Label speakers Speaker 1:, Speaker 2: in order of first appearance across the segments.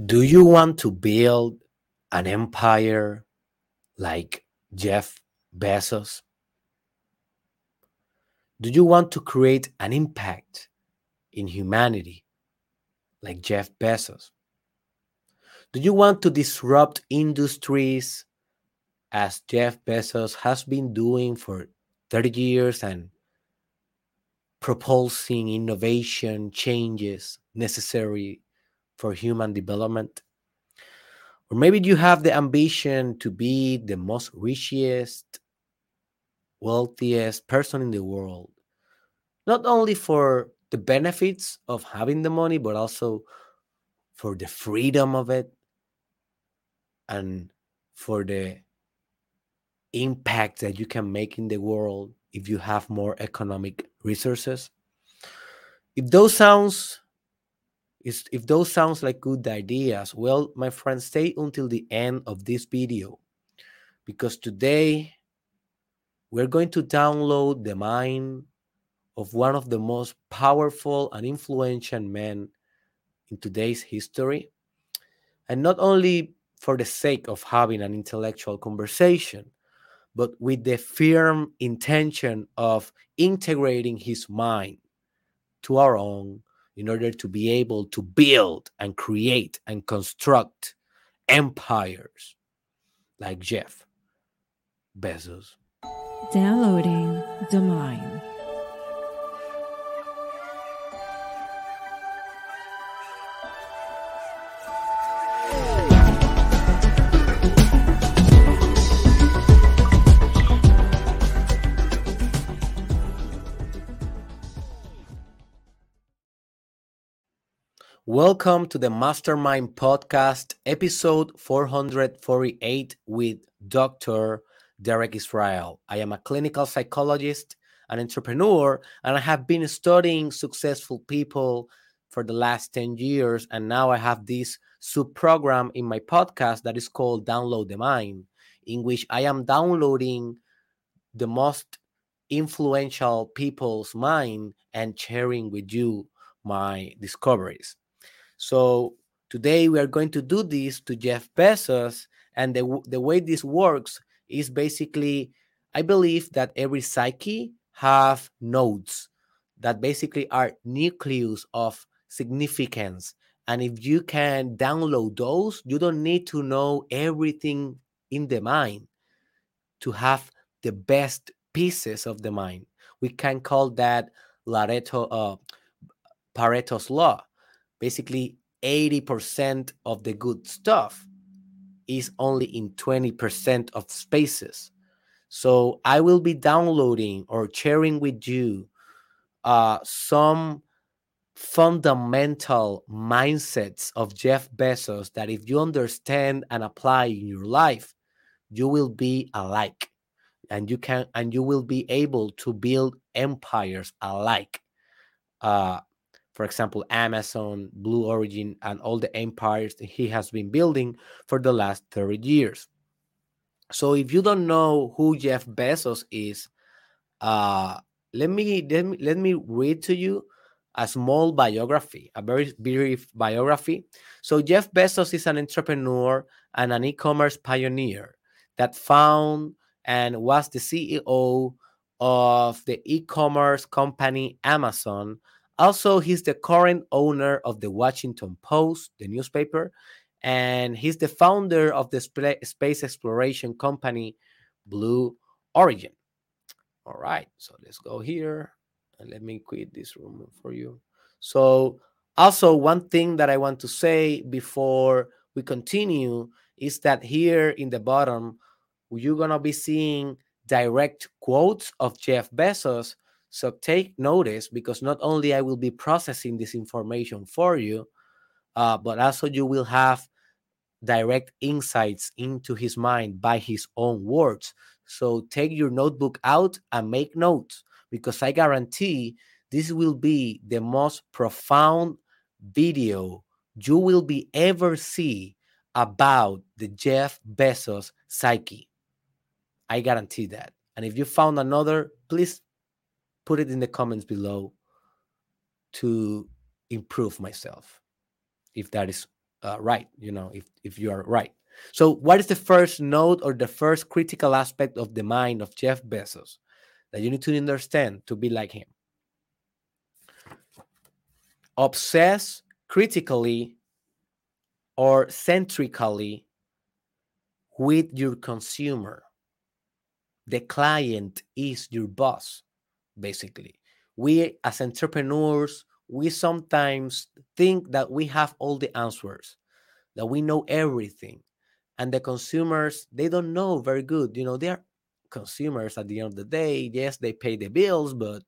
Speaker 1: Do you want to build an empire like Jeff Bezos? Do you want to create an impact in humanity like Jeff Bezos? Do you want to disrupt industries as Jeff Bezos has been doing for 30 years and propulsing innovation changes necessary for human development? Or maybe you have the ambition to be the most richest, wealthiest person in the world, not only for the benefits of having the money, but also for the freedom of it and for the impact that you can make in the world if you have more economic resources. If those sounds is if those sounds like good ideas, well, my friends, stay until the end of this video because today we're going to download the mind of one of the most powerful and influential men in today's history. And not only for the sake of having an intellectual conversation, but with the firm intention of integrating his mind to our own in order to be able to build and create and construct empires like Jeff Bezos.
Speaker 2: Downloading the mind.
Speaker 1: Welcome to the Mastermind Podcast, episode 448 with Dr. Derek Israel. I am a clinical psychologist, an entrepreneur, and I have been studying successful people for the last 10 years. And now I have this sub program in my podcast that is called Download the Mind, in which I am downloading the most influential people's mind and sharing with you my discoveries. So today we are going to do this to Jeff Bezos. And the, the way this works is basically, I believe that every psyche have nodes that basically are nucleus of significance. And if you can download those, you don't need to know everything in the mind to have the best pieces of the mind. We can call that Lareto, uh, Pareto's law basically 80% of the good stuff is only in 20% of spaces. So I will be downloading or sharing with you uh, some fundamental mindsets of Jeff Bezos that if you understand and apply in your life, you will be alike and you can and you will be able to build empires alike. Uh, for example, Amazon, Blue Origin, and all the empires he has been building for the last 30 years. So if you don't know who Jeff Bezos is, uh, let me let me let me read to you a small biography, a very brief biography. So Jeff Bezos is an entrepreneur and an e-commerce pioneer that found and was the CEO of the e-commerce company Amazon also, he's the current owner of the Washington Post, the newspaper, and he's the founder of the space exploration company Blue Origin. All right, so let's go here and let me quit this room for you. So, also, one thing that I want to say before we continue is that here in the bottom, you're going to be seeing direct quotes of Jeff Bezos so take notice because not only I will be processing this information for you, uh, but also you will have direct insights into his mind by his own words. So take your notebook out and make notes because I guarantee this will be the most profound video you will be ever see about the Jeff Bezos psyche. I guarantee that. And if you found another, please put it in the comments below to improve myself if that is uh, right. You know, if if you are right. So, what is the first note or the first critical aspect of the mind of Jeff Bezos that you need to understand to be like him? Obsess critically or centrically with your consumer. The client is your boss, basically. We, as entrepreneurs, we sometimes think that we have all the answers, that we know everything. And the consumers, they don't know very good. You know, they're consumers at the end of the day. Yes, they pay the bills, but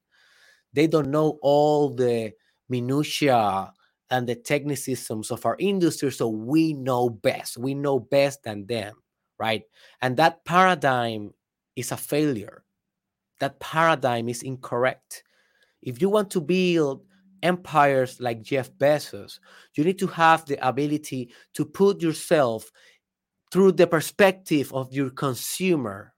Speaker 1: they don't know all the minutia and the technicisms of our industry. So we know best. We know best than them, right? And that paradigm is a failure. That paradigm is incorrect. If you want to build empires like Jeff Bezos, you need to have the ability to put yourself through the perspective of your consumer.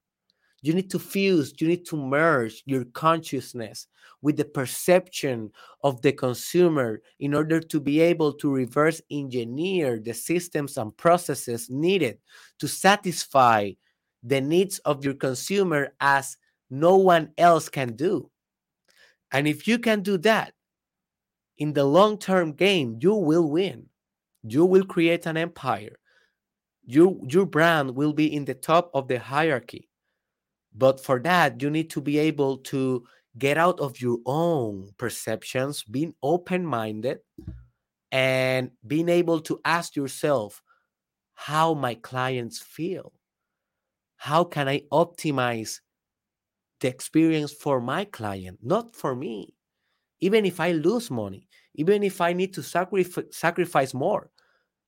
Speaker 1: You need to fuse, you need to merge your consciousness with the perception of the consumer in order to be able to reverse engineer the systems and processes needed to satisfy the needs of your consumer as no one else can do. And if you can do that in the long term game, you will win. You will create an empire. You, your brand will be in the top of the hierarchy. But for that, you need to be able to get out of your own perceptions, being open minded, and being able to ask yourself how my clients feel. How can I optimize the experience for my client, not for me? Even if I lose money, even if I need to sacrifice, sacrifice more,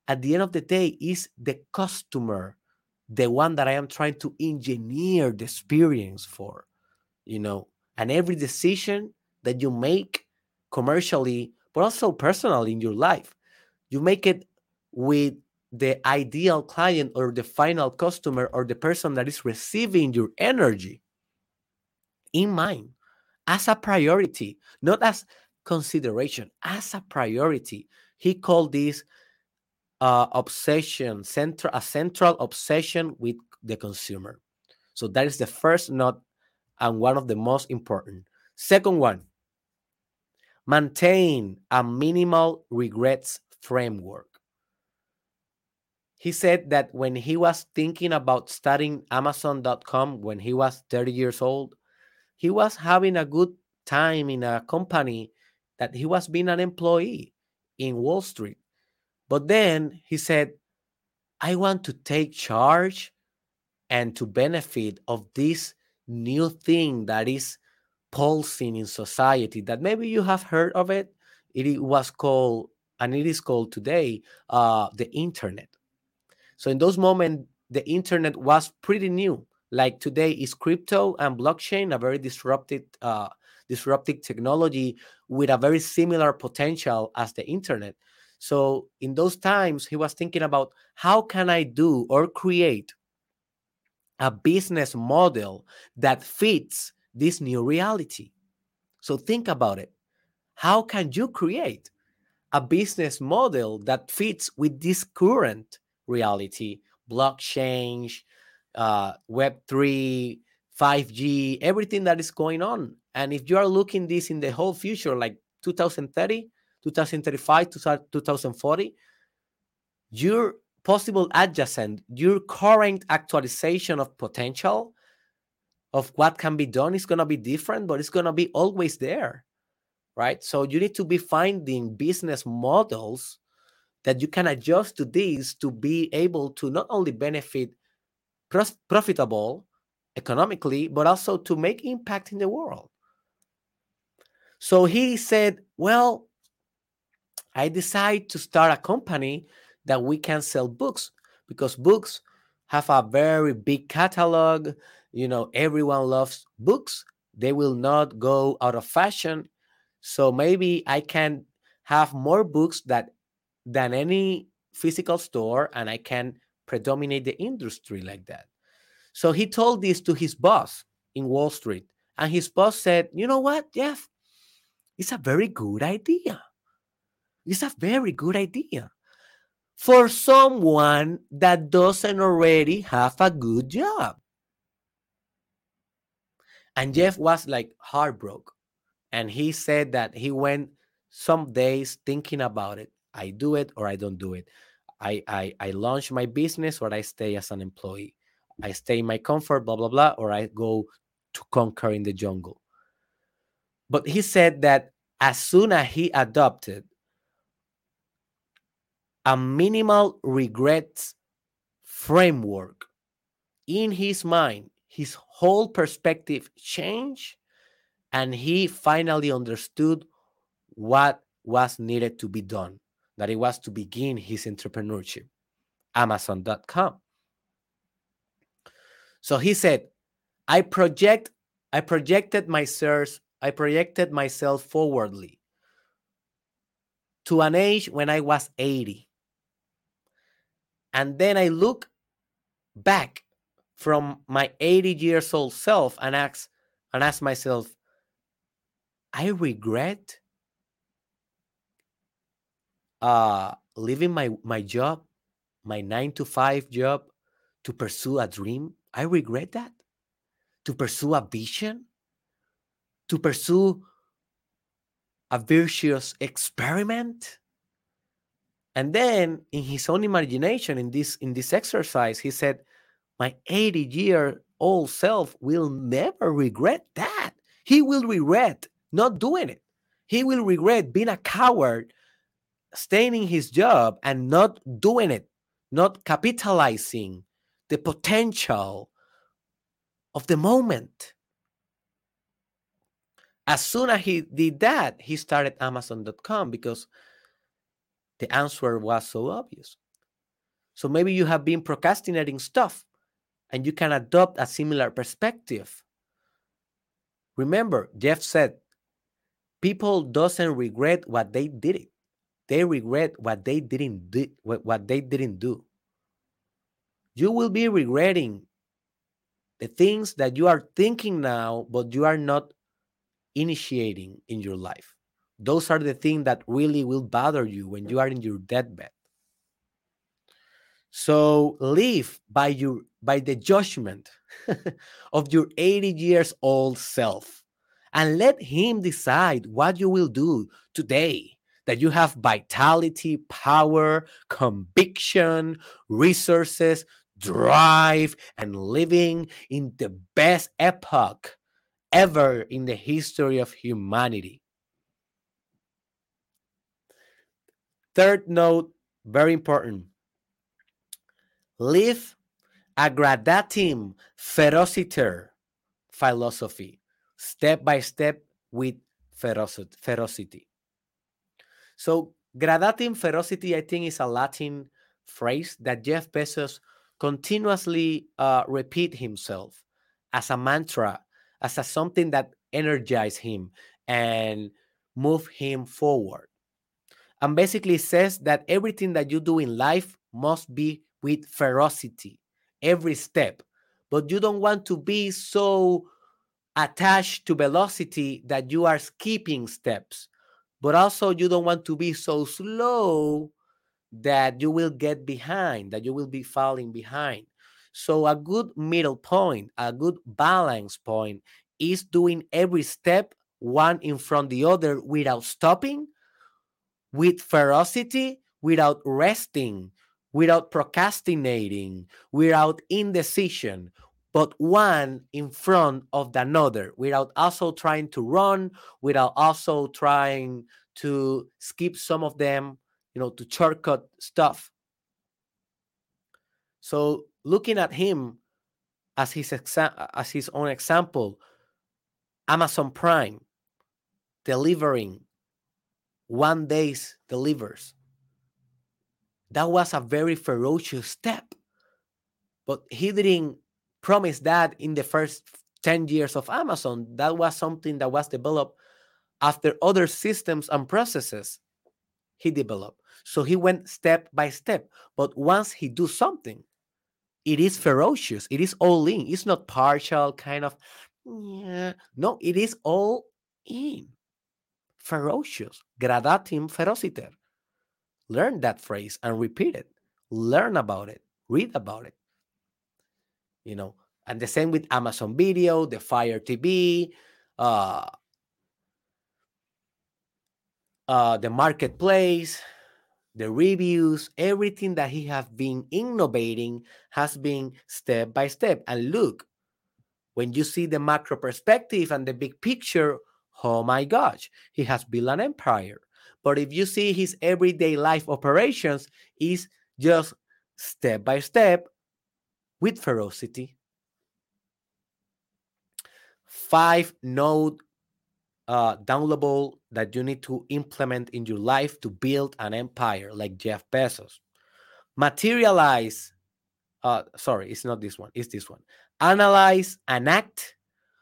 Speaker 1: at the end of the day, is the customer the one that I am trying to engineer the experience for, you know, and every decision that you make commercially, but also personally in your life, you make it with the ideal client or the final customer or the person that is receiving your energy in mind as a priority, not as consideration, as a priority. He called this uh, obsession, central, a central obsession with the consumer. So that is the first note and one of the most important. Second one, maintain a minimal regrets framework. He said that when he was thinking about starting Amazon.com when he was 30 years old, he was having a good time in a company that he was being an employee in Wall Street. But then he said, I want to take charge and to benefit of this new thing that is pulsing in society that maybe you have heard of it. It was called, and it is called today, uh, the internet. So in those moments, the internet was pretty new. Like today is crypto and blockchain, a very disruptive, uh, disruptive technology with a very similar potential as the internet. So in those times, he was thinking about how can I do or create a business model that fits this new reality. So think about it. How can you create a business model that fits with this current reality, blockchain, uh, Web3, 5G, everything that is going on? And if you are looking this in the whole future, like 2030, 2035, 2040, your possible adjacent, your current actualization of potential of what can be done is going to be different, but it's going to be always there, right? So you need to be finding business models that you can adjust to these to be able to not only benefit profitable economically, but also to make impact in the world. So he said, well, I decide to start a company that we can sell books because books have a very big catalog. You know, everyone loves books. They will not go out of fashion. So maybe I can have more books that than any physical store and I can predominate the industry like that. So he told this to his boss in Wall Street. And his boss said, You know what, Jeff? It's a very good idea. It's a very good idea. for someone that doesn't already have a good job. And Jeff was like heartbroken. And he said that he went some days thinking about it. I do it or I don't do it. I, I, I launch my business or I stay as an employee. I stay in my comfort, blah, blah, blah, or I go to conquer in the jungle. But he said that as soon as he adopted a minimal regrets framework in his mind, his whole perspective changed, and he finally understood what was needed to be done that it was to begin his entrepreneurship, Amazon.com. So he said, I project, I projected myself, I projected myself forwardly to an age when I was 80. And then I look back from my 80 years old self and ask and ask myself, I regret uh leaving my my job, my 9 to 5 job to pursue a dream. I regret that. To pursue a vision, to pursue a virtuous experiment. And then in his own imagination, in this in this exercise, he said, My 80 year old self will never regret that. He will regret not doing it. He will regret being a coward, staying in his job and not doing it, not capitalizing the potential of the moment. As soon as he did that, he started Amazon.com because the answer was so obvious. So maybe you have been procrastinating stuff and you can adopt a similar perspective. Remember, Jeff said, people doesn't regret what they did it. They regret what they didn't do what they didn't do. You will be regretting the things that you are thinking now, but you are not initiating in your life. Those are the things that really will bother you when you are in your deathbed. So live by your by the judgment of your 80 years old self and let him decide what you will do today that you have vitality, power, conviction, resources, drive, and living in the best epoch ever in the history of humanity. Third note, very important. Live a gradatim ferociter philosophy, step by step with ferocity. So, gradatim ferociter, I think, is a Latin phrase that Jeff Bezos continuously uh, repeat himself as a mantra, as a something that energize him and move him forward. And basically says that everything that you do in life must be with ferocity, every step. But you don't want to be so attached to velocity that you are skipping steps but also you don't want to be so slow that you will get behind, that you will be falling behind. So, a good middle point, a good balance point is doing every step one in front the other without stopping, with ferocity, without resting, without procrastinating, without indecision, but one in front of the another without also trying to run, without also trying to skip some of them, you know, to shortcut stuff. So looking at him as his exa- as his own example, Amazon Prime delivering one day's delivers. That was a very ferocious step. But he didn't promised that in the first 10 years of Amazon. That was something that was developed after other systems and processes he developed. So he went step by step. But once he do something, it is ferocious. It is all in. It's not partial, kind of. Yeah. No, it is all in. Ferocious. Gradatim ferociter. learn that phrase and repeat it. Learn about it. Read about it. You know, and the same with Amazon Video, the Fire TV, uh, uh, the marketplace, the reviews, everything that he has been innovating has been step by step. And look, when you see the macro perspective and the big picture, oh my gosh, he has built an empire. But if you see his everyday life operations, is just step by step with ferocity. Five node uh, downloadable that you need to implement in your life to build an empire like Jeff Bezos. Materialize, uh, sorry, it's not this one, it's this one. Analyze and act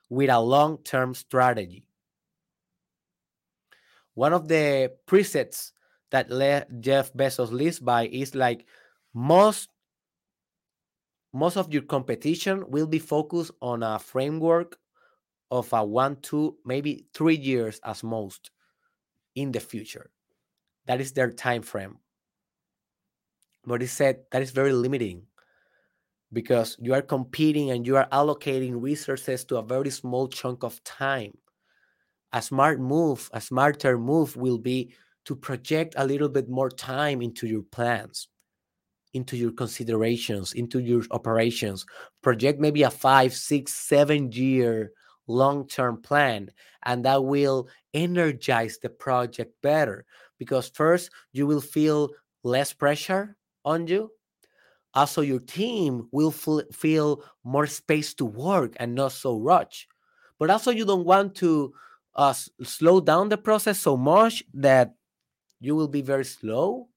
Speaker 1: with a long term strategy. One of the presets that Jeff Bezos lives by is like most most of your competition will be focused on a framework of a one, two, maybe three years as most in the future. That is their time frame. But he said that is very limiting because you are competing and you are allocating resources to a very small chunk of time. A smart move, a smarter move will be to project a little bit more time into your plans, into your considerations, into your operations. Project maybe a five, six, seven year long term plan, and that will energize the project better because first you will feel less pressure on you. Also, your team will feel more space to work and not so rushed. But also, you don't want to uh, slow down the process so much that you will be very slow.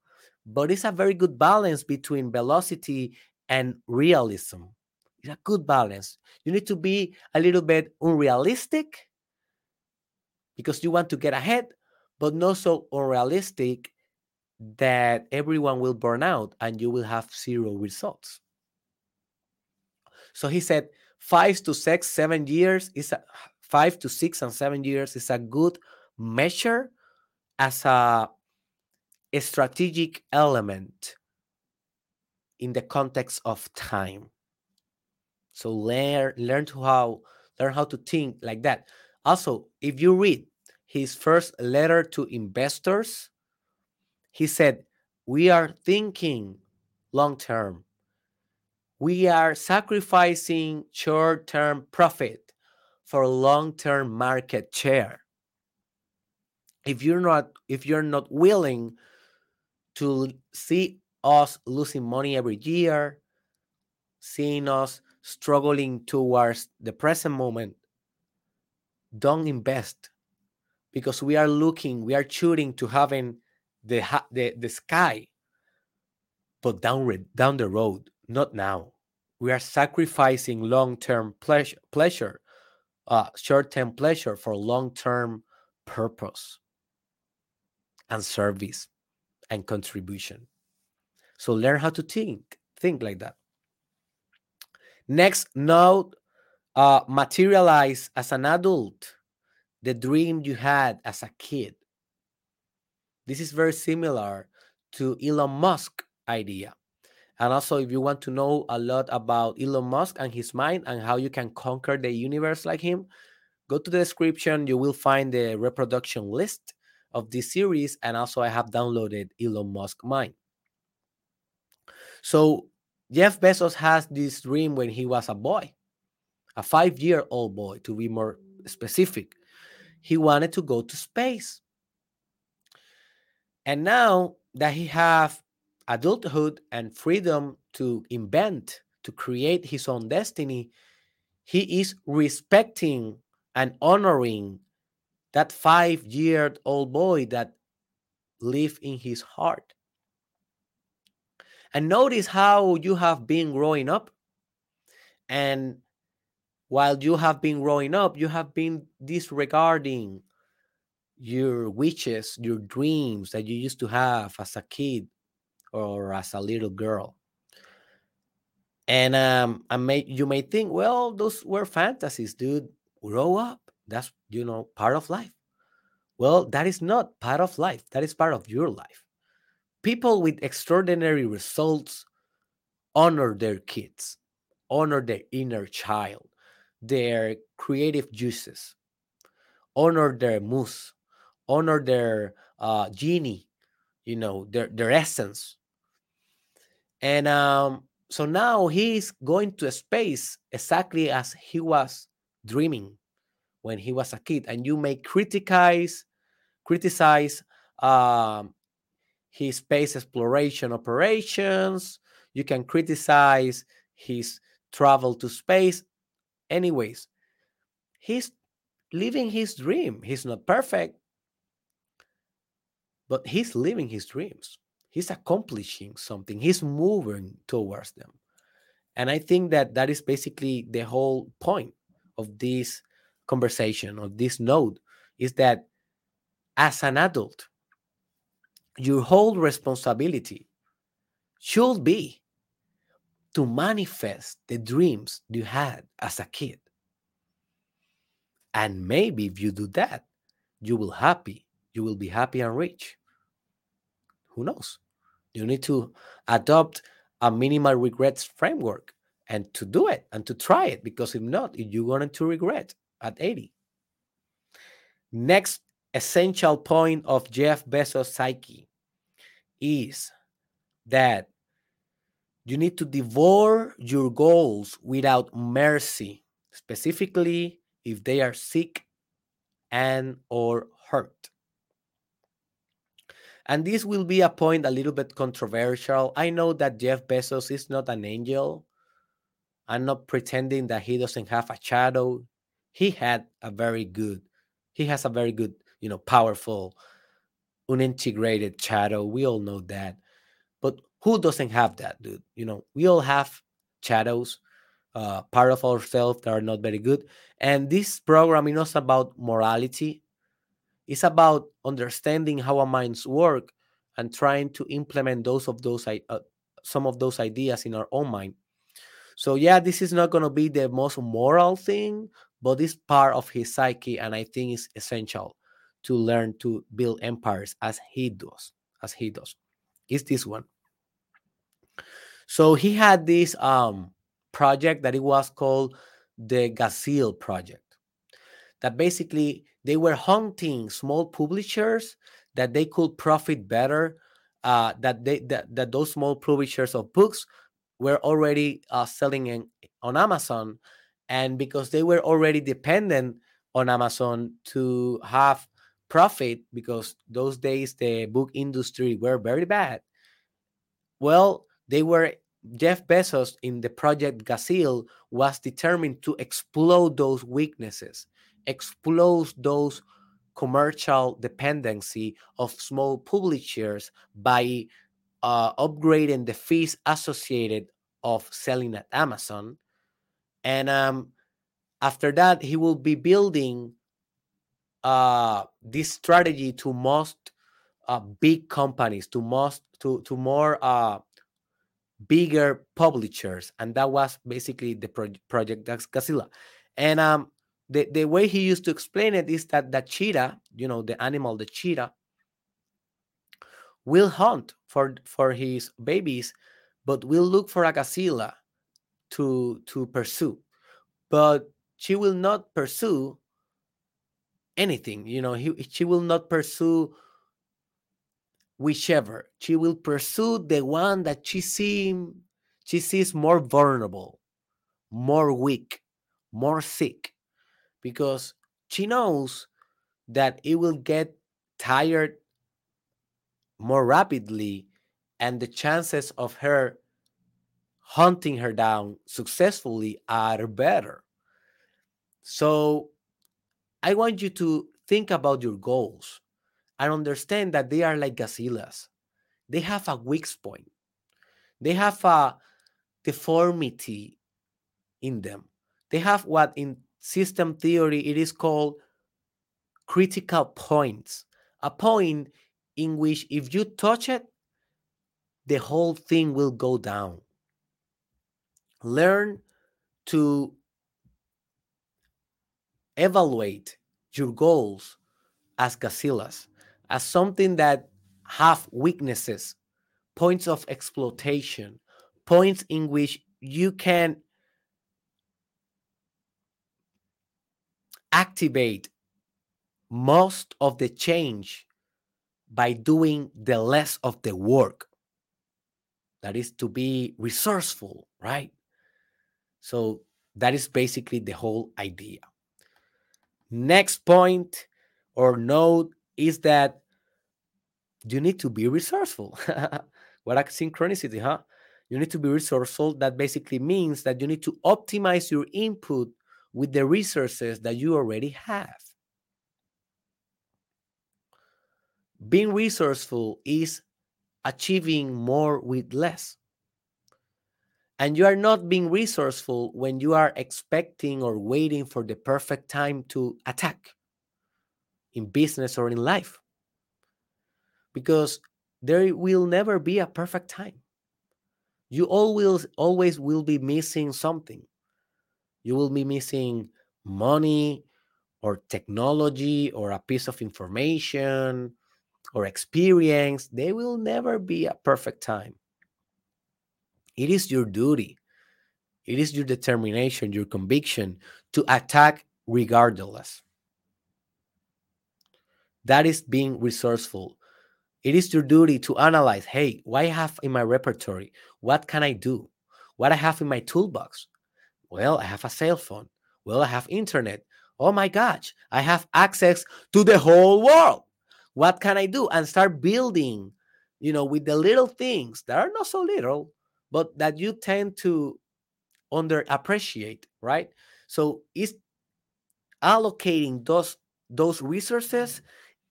Speaker 1: But it's a very good balance between velocity and realism. It's a good balance. You need to be a little bit unrealistic because you want to get ahead, but not so unrealistic that everyone will burn out and you will have zero results. So he said five to six, seven years is a five to six and seven years is a good measure as a, a strategic element in the context of time. So learn learn to how learn how to think like that. Also, if you read his first letter to investors, he said, "We are thinking long term. We are sacrificing short-term profit for long-term market share. If you're not if you're not willing to see us losing money every year, seeing us struggling towards the present moment, don't invest because we are looking, we are shooting to having the the, the sky, but down down the road, not now. We are sacrificing long-term pleasure, pleasure, uh, short-term pleasure for long-term purpose and service and contribution. So learn how to think, think like that. Next, note uh, materialize as an adult the dream you had as a kid. This is very similar to Elon Musk idea. And also, if you want to know a lot about Elon Musk and his mind and how you can conquer the universe like him, go to the description. You will find the reproduction list of this series. And also, I have downloaded Elon Musk Mind. So, Jeff Bezos has this dream when he was a boy, a five year old boy, to be more specific. He wanted to go to space. And now that he have adulthood and freedom to invent, to create his own destiny, he is respecting and honoring that five year old boy that lived in his heart. And notice how you have been growing up. And while you have been growing up, you have been disregarding your wishes, your dreams that you used to have as a kid or as a little girl. And um, I may you may think, well, those were fantasies, dude. Grow up. That's you know part of life. Well, that is not part of life. That is part of your life people with extraordinary results honor their kids, honor their inner child, their creative juices, honor their muse, honor their uh, genie, you know, their their essence. And um, so now he's going to space exactly as he was dreaming when he was a kid, and you may criticize criticize um, his space exploration operations. You can criticize his travel to space. Anyways, he's living his dream. He's not perfect, but he's living his dreams. He's accomplishing something, he's moving towards them. And I think that that is basically the whole point of this conversation, of this note, is that as an adult, your whole responsibility should be to manifest the dreams you had as a kid. And maybe if you do that, you will happy, you will be happy and rich. Who knows? You need to adopt a minimal regrets framework and to do it and to try it because if not, you're going to regret at 80. Next essential point of Jeff Bezos' psyche is that you need to devour your goals without mercy, specifically if they are sick and or hurt. And this will be a point a little bit controversial. I know that Jeff Bezos is not an angel. I'm not pretending that he doesn't have a shadow. He had a very good, he has a very good, you know, powerful, unintegrated shadow. We all know that. But who doesn't have that, dude? You know, we all have shadows, uh, part of ourselves that are not very good. And this program is not about morality. It's about understanding how our minds work and trying to implement those of those uh, some of those ideas in our own mind. So yeah, this is not going to be the most moral thing, but it's part of his psyche, and I think it's essential to learn to build empires as he does. As he does, is this one. So he had this um, project that it was called the Gazelle Project. That basically they were hunting small publishers that they could profit better. Uh, that they that, that those small publishers of books were already uh, selling in, on Amazon, and because they were already dependent on Amazon to have profit, because those days the book industry were very bad. Well, they were Jeff Bezos in the project Gazelle was determined to explode those weaknesses, explode those commercial dependency of small publishers by uh, upgrading the fees associated of selling at Amazon. And um, after that, he will be building uh, this strategy to most uh, big companies, to most to to more uh, bigger publishers, and that was basically the pro- project Gazelle. And um, the the way he used to explain it is that the cheetah, you know, the animal, the cheetah, will hunt for for his babies, but will look for a gazelle to to pursue, but she will not pursue anything. You know, he, she will not pursue whichever. She will pursue the one that she sees she sees more vulnerable, more weak, more sick, because she knows that it will get tired more rapidly and the chances of her hunting her down successfully are better. So I want you to think about your goals and understand that they are like gazelles. They have a weak point. They have a deformity in them. They have what in system theory it is called critical points. A point in which if you touch it, the whole thing will go down. Learn to evaluate your goals as gazelles as something that have weaknesses points of exploitation, points in which you can activate most of the change by doing the less of the work. That is to be resourceful, right? So that is basically the whole idea. Next point or note is that you need to be resourceful. what a synchronicity, huh? You need to be resourceful. That basically means that you need to optimize your input with the resources that you already have. Being resourceful is achieving more with less. And you are not being resourceful when you are expecting or waiting for the perfect time to attack in business or in life. Because there will never be a perfect time. You always always will be missing something. You will be missing money or technology or a piece of information or experience, there will never be a perfect time. It is your duty, it is your determination, your conviction to attack regardless. That is being resourceful. It is your duty to analyze hey, what I have in my repertory? What can I do? What I have in my toolbox? Well, I have a cell phone. Well, I have internet. Oh my gosh, I have access to the whole world. What can I do? And start building, you know, with the little things that are not so little, but that you tend to underappreciate, right? So it's allocating those those resources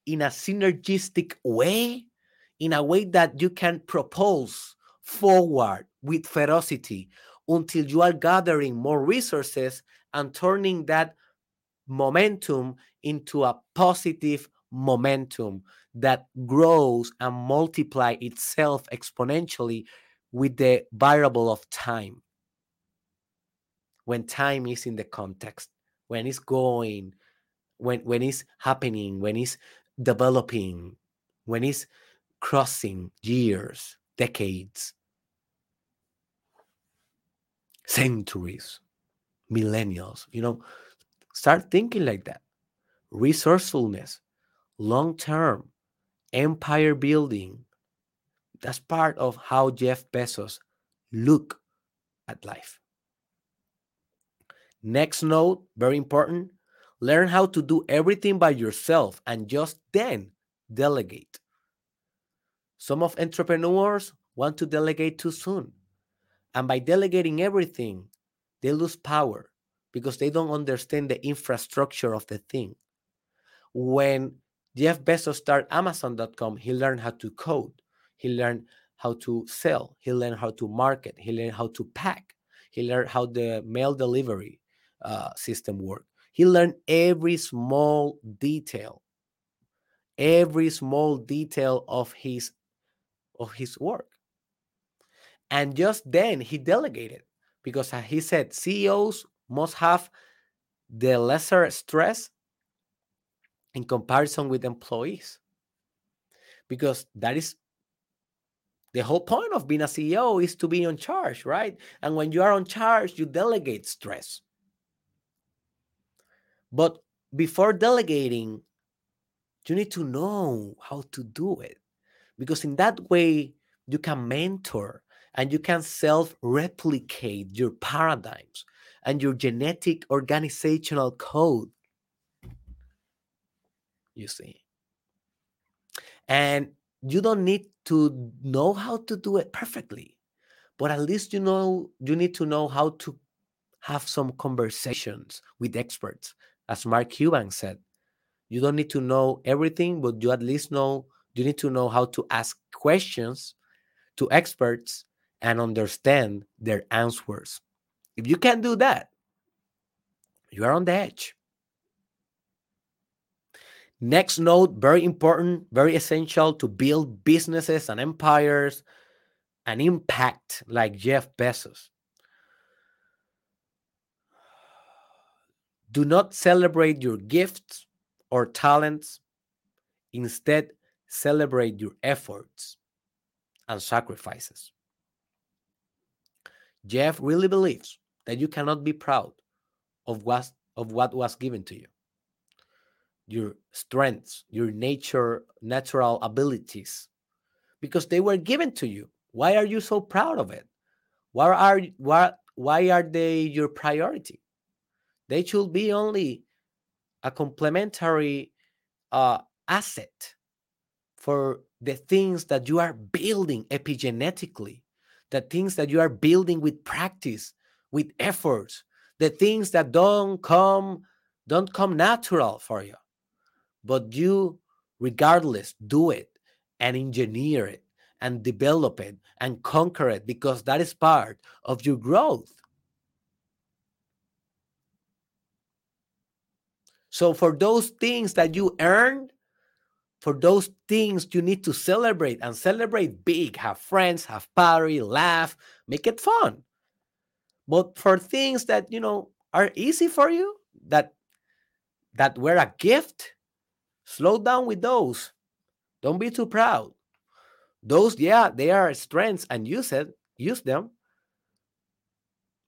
Speaker 1: mm-hmm. in a synergistic way, in a way that you can propose forward with ferocity until you are gathering more resources and turning that momentum into a positive momentum that grows and multiply itself exponentially with the variable of time. When time is in the context when it's going when when it's happening when it's developing when it's crossing years decades centuries millennials you know start thinking like that. Resourcefulness long term empire building that's part of how jeff bezos look at life next note very important learn how to do everything by yourself and just then delegate some of entrepreneurs want to delegate too soon and by delegating everything they lose power because they don't understand the infrastructure of the thing when Jeff Bezos started Amazon.com. He learned how to code. He learned how to sell. He learned how to market. He learned how to pack. He learned how the mail delivery uh, system worked. He learned every small detail, every small detail of his of his work. And just then he delegated because he said CEOs must have the lesser stress in comparison with employees because that is the whole point of being a CEO is to be on charge, right? And when you are on charge, you delegate stress. But before delegating, you need to know how to do it because in that way, you can mentor and you can self replicate your paradigms and your genetic organizational code you see. And you don't need to know how to do it perfectly, but at least you know you need to know how to have some conversations with experts. As Mark Cuban said, you don't need to know everything, but you at least know you need to know how to ask questions to experts and understand their answers. If you can't do that, you are on the edge. Next note, very important, very essential to build businesses and empires and impact like Jeff Bezos. Do not celebrate your gifts or talents. Instead, celebrate your efforts and sacrifices. Jeff really believes that you cannot be proud of what, of what was given to you. Your strengths, your nature, natural abilities, because they were given to you. Why are you so proud of it? Why are why, why are they your priority? They should be only a complementary uh, asset for the things that you are building epigenetically, the things that you are building with practice, with efforts, the things that don't come don't come natural for you, but you regardless do it and engineer it and develop it and conquer it because that is part of your growth. So, for those things that you earn, for those things you need to celebrate and celebrate big, have friends, have party, laugh, make it fun. But for things that you know are easy for you, that that were a gift, slow down with those. Don't be too proud. Those, yeah, they are strengths and use it, use them.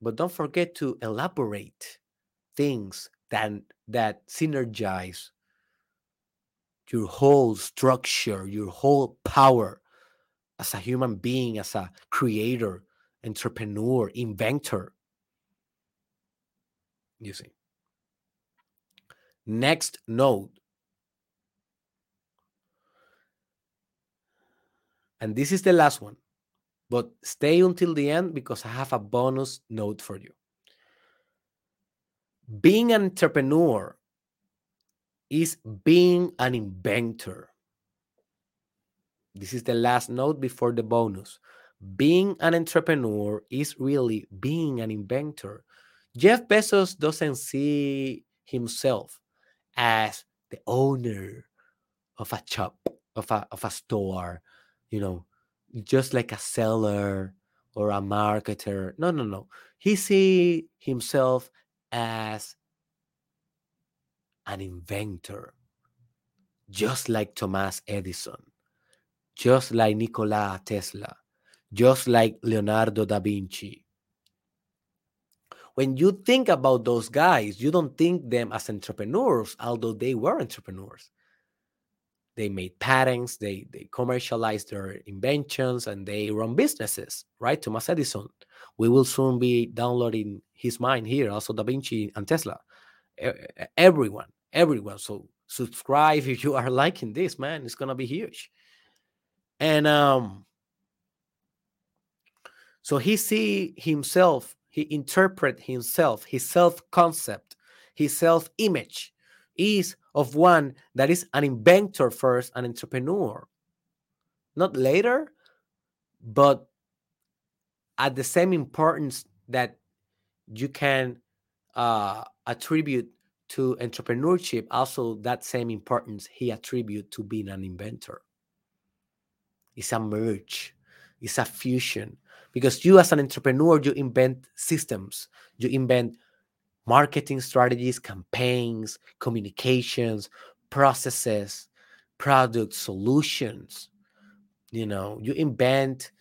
Speaker 1: But don't forget to elaborate things that that synergize your whole structure, your whole power as a human being, as a creator, entrepreneur, inventor. You see. Next node. And this is the last one, but stay until the end because I have a bonus note for you. Being an entrepreneur is being an inventor. This is the last note before the bonus. Being an entrepreneur is really being an inventor. Jeff Bezos doesn't see himself as the owner of a shop, of a, of a store, you know, just like a seller or a marketer. No, no, no. He see himself as an inventor, just like Thomas Edison, just like Nikola Tesla, just like Leonardo da Vinci. When you think about those guys, you don't think them as entrepreneurs, although they were entrepreneurs. They made patents, they, they commercialized their inventions, and they run businesses, right? Thomas Edison. We will soon be downloading his mind here, also Da Vinci and Tesla everyone, everyone. So subscribe if you are liking this, man. It's gonna be huge. And um, so he see himself, he interpret himself, his self concept, his self image is of one that is an inventor first, an entrepreneur, not later, but at the same importance that you can uh, attribute to entrepreneurship also that same importance he attribute to being an inventor. It's a merge. It's a fusion. Because you as an entrepreneur you invent systems. You invent marketing strategies campaigns communications processes product solutions you know you invent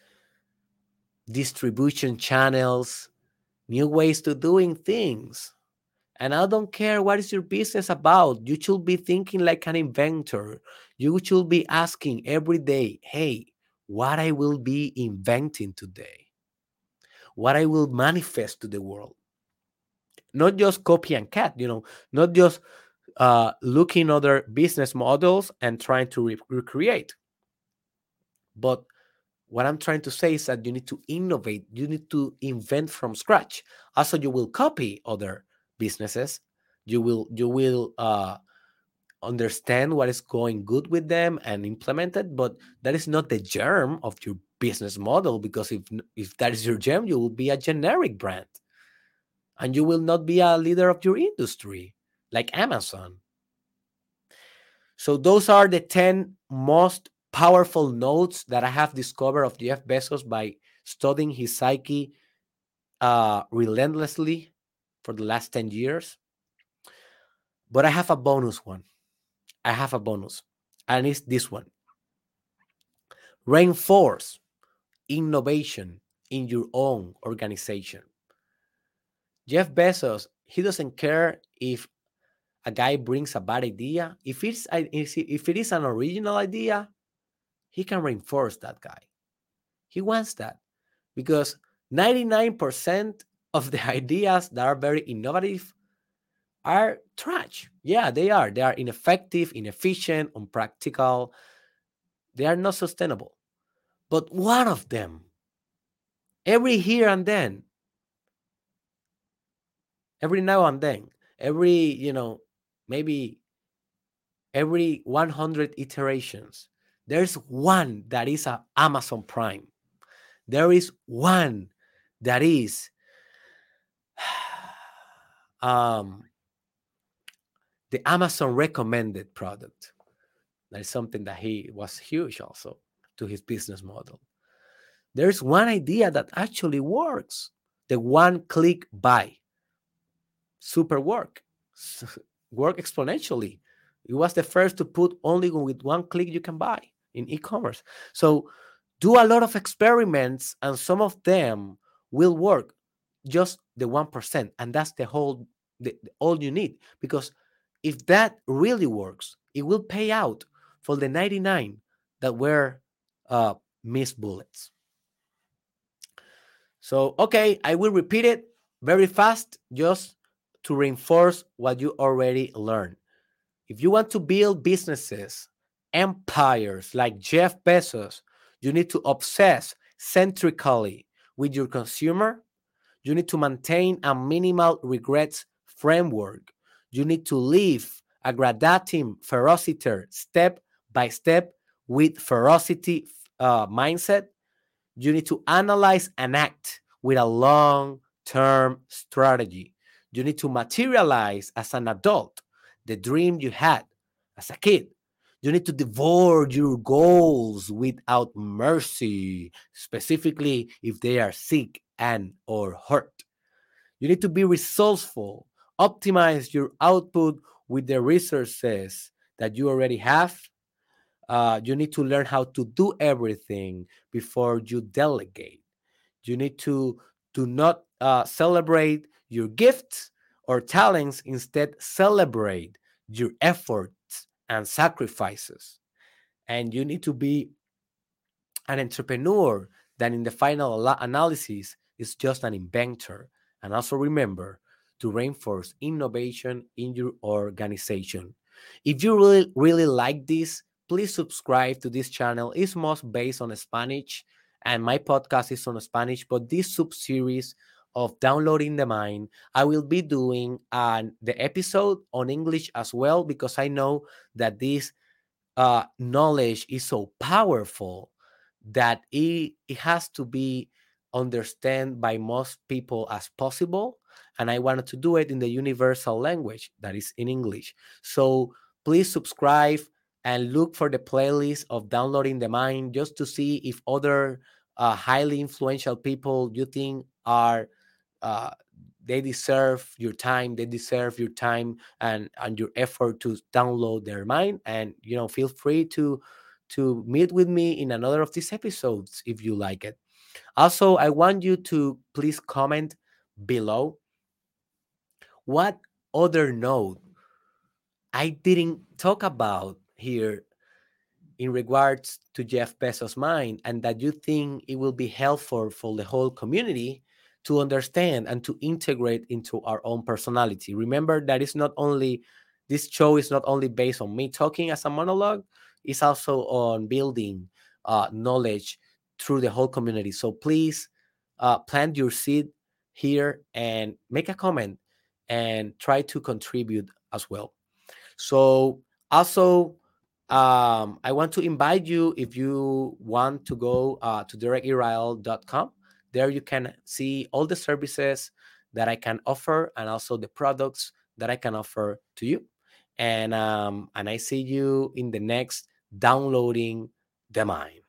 Speaker 1: distribution channels new ways to doing things. And I don't care what is your business about. You should be thinking like an inventor. You should be asking every day, hey, what I will be inventing today, what I will manifest to the world. Not just copy and cut, you know, not just uh, looking other business models and trying to re- recreate, but what I'm trying to say is that you need to innovate, you need to invent from scratch. Also, you will copy other businesses. You will you will uh, understand what is going good with them and implement it, but that is not the germ of your business model because if if that is your germ, you will be a generic brand, and you will not be a leader of your industry like Amazon. So those are the ten most powerful notes that I have discovered of Jeff Bezos by studying his psyche uh, relentlessly for the last 10 years. But I have a bonus one. I have a bonus, and it's this one reinforce innovation in your own organization. Jeff Bezos, he doesn't care if a guy brings a bad idea. If it's if it is an original idea, he can reinforce that guy. He wants that because 99% of the ideas that are very innovative are trash. Yeah, they are. They are ineffective, inefficient, unpractical. They are not sustainable. But one of them, every here and then, every now and then, every, you know, maybe every 100 iterations, there's one that is a Amazon Prime. There is one that is um, the Amazon recommended product. That is something that he was huge also to his business model. There's one idea that actually works the one click buy. Super work, work exponentially. It was the first to put only with one click you can buy in e commerce. So do a lot of experiments, and some of them will work just the 1%. And that's the whole, the, all you need because if that really works, it will pay out for the 99 that were uh, missed bullets. So, okay, I will repeat it very fast just to reinforce what you already learned. If you want to build businesses, empires like Jeff Bezos, you need to obsess centrically with your consumer. You need to maintain a minimal regrets framework you need to live a gradatim ferociter step by step with ferocity uh, mindset. You need to analyze and act with a long term strategy. You need to materialize as an adult the dream you had as a kid. You need to devour your goals without mercy, specifically if they are sick and or hurt. You need to be resourceful optimize your output with the resources that you already have. Uh, you need to learn how to do everything before you delegate. You need to do not uh, celebrate your gifts or talents, instead, celebrate your efforts and sacrifices. And you need to be an entrepreneur that, in the final analysis, is just an inventor. And also remember to reinforce innovation in your organization. If you really, really like this, please subscribe to this channel. It's most based on Spanish, and my podcast is on Spanish, but this sub series of downloading the mind, I will be doing uh, the episode on English as well because I know that this uh, knowledge is so powerful that it, it has to be understood by most people as possible and I wanted to do it in the universal language that is in English. So please subscribe and look for the playlist of Downloading the Mind just to see if other uh, highly influential people you think are uh, they deserve your time they deserve your time and and your effort to download their mind and you know feel free to to meet with me in another of these episodes if you like it. Also i want you to please comment below what other note I didn't talk about here in regards to Jeff Bezos' mind and that you think it will be helpful for the whole community to understand and to integrate into our own personality. Remember that it's not only this show is not only based on me talking as a monologue, it's also on building uh, knowledge through the whole community. So please uh, plant your seed here and make a comment and try to contribute as well. So also, um, I want to invite you if you want to go uh, to derekirael.com. There you can see all the services that I can offer and also the products that I can offer to you. And um, and I see you in the next downloading the mind.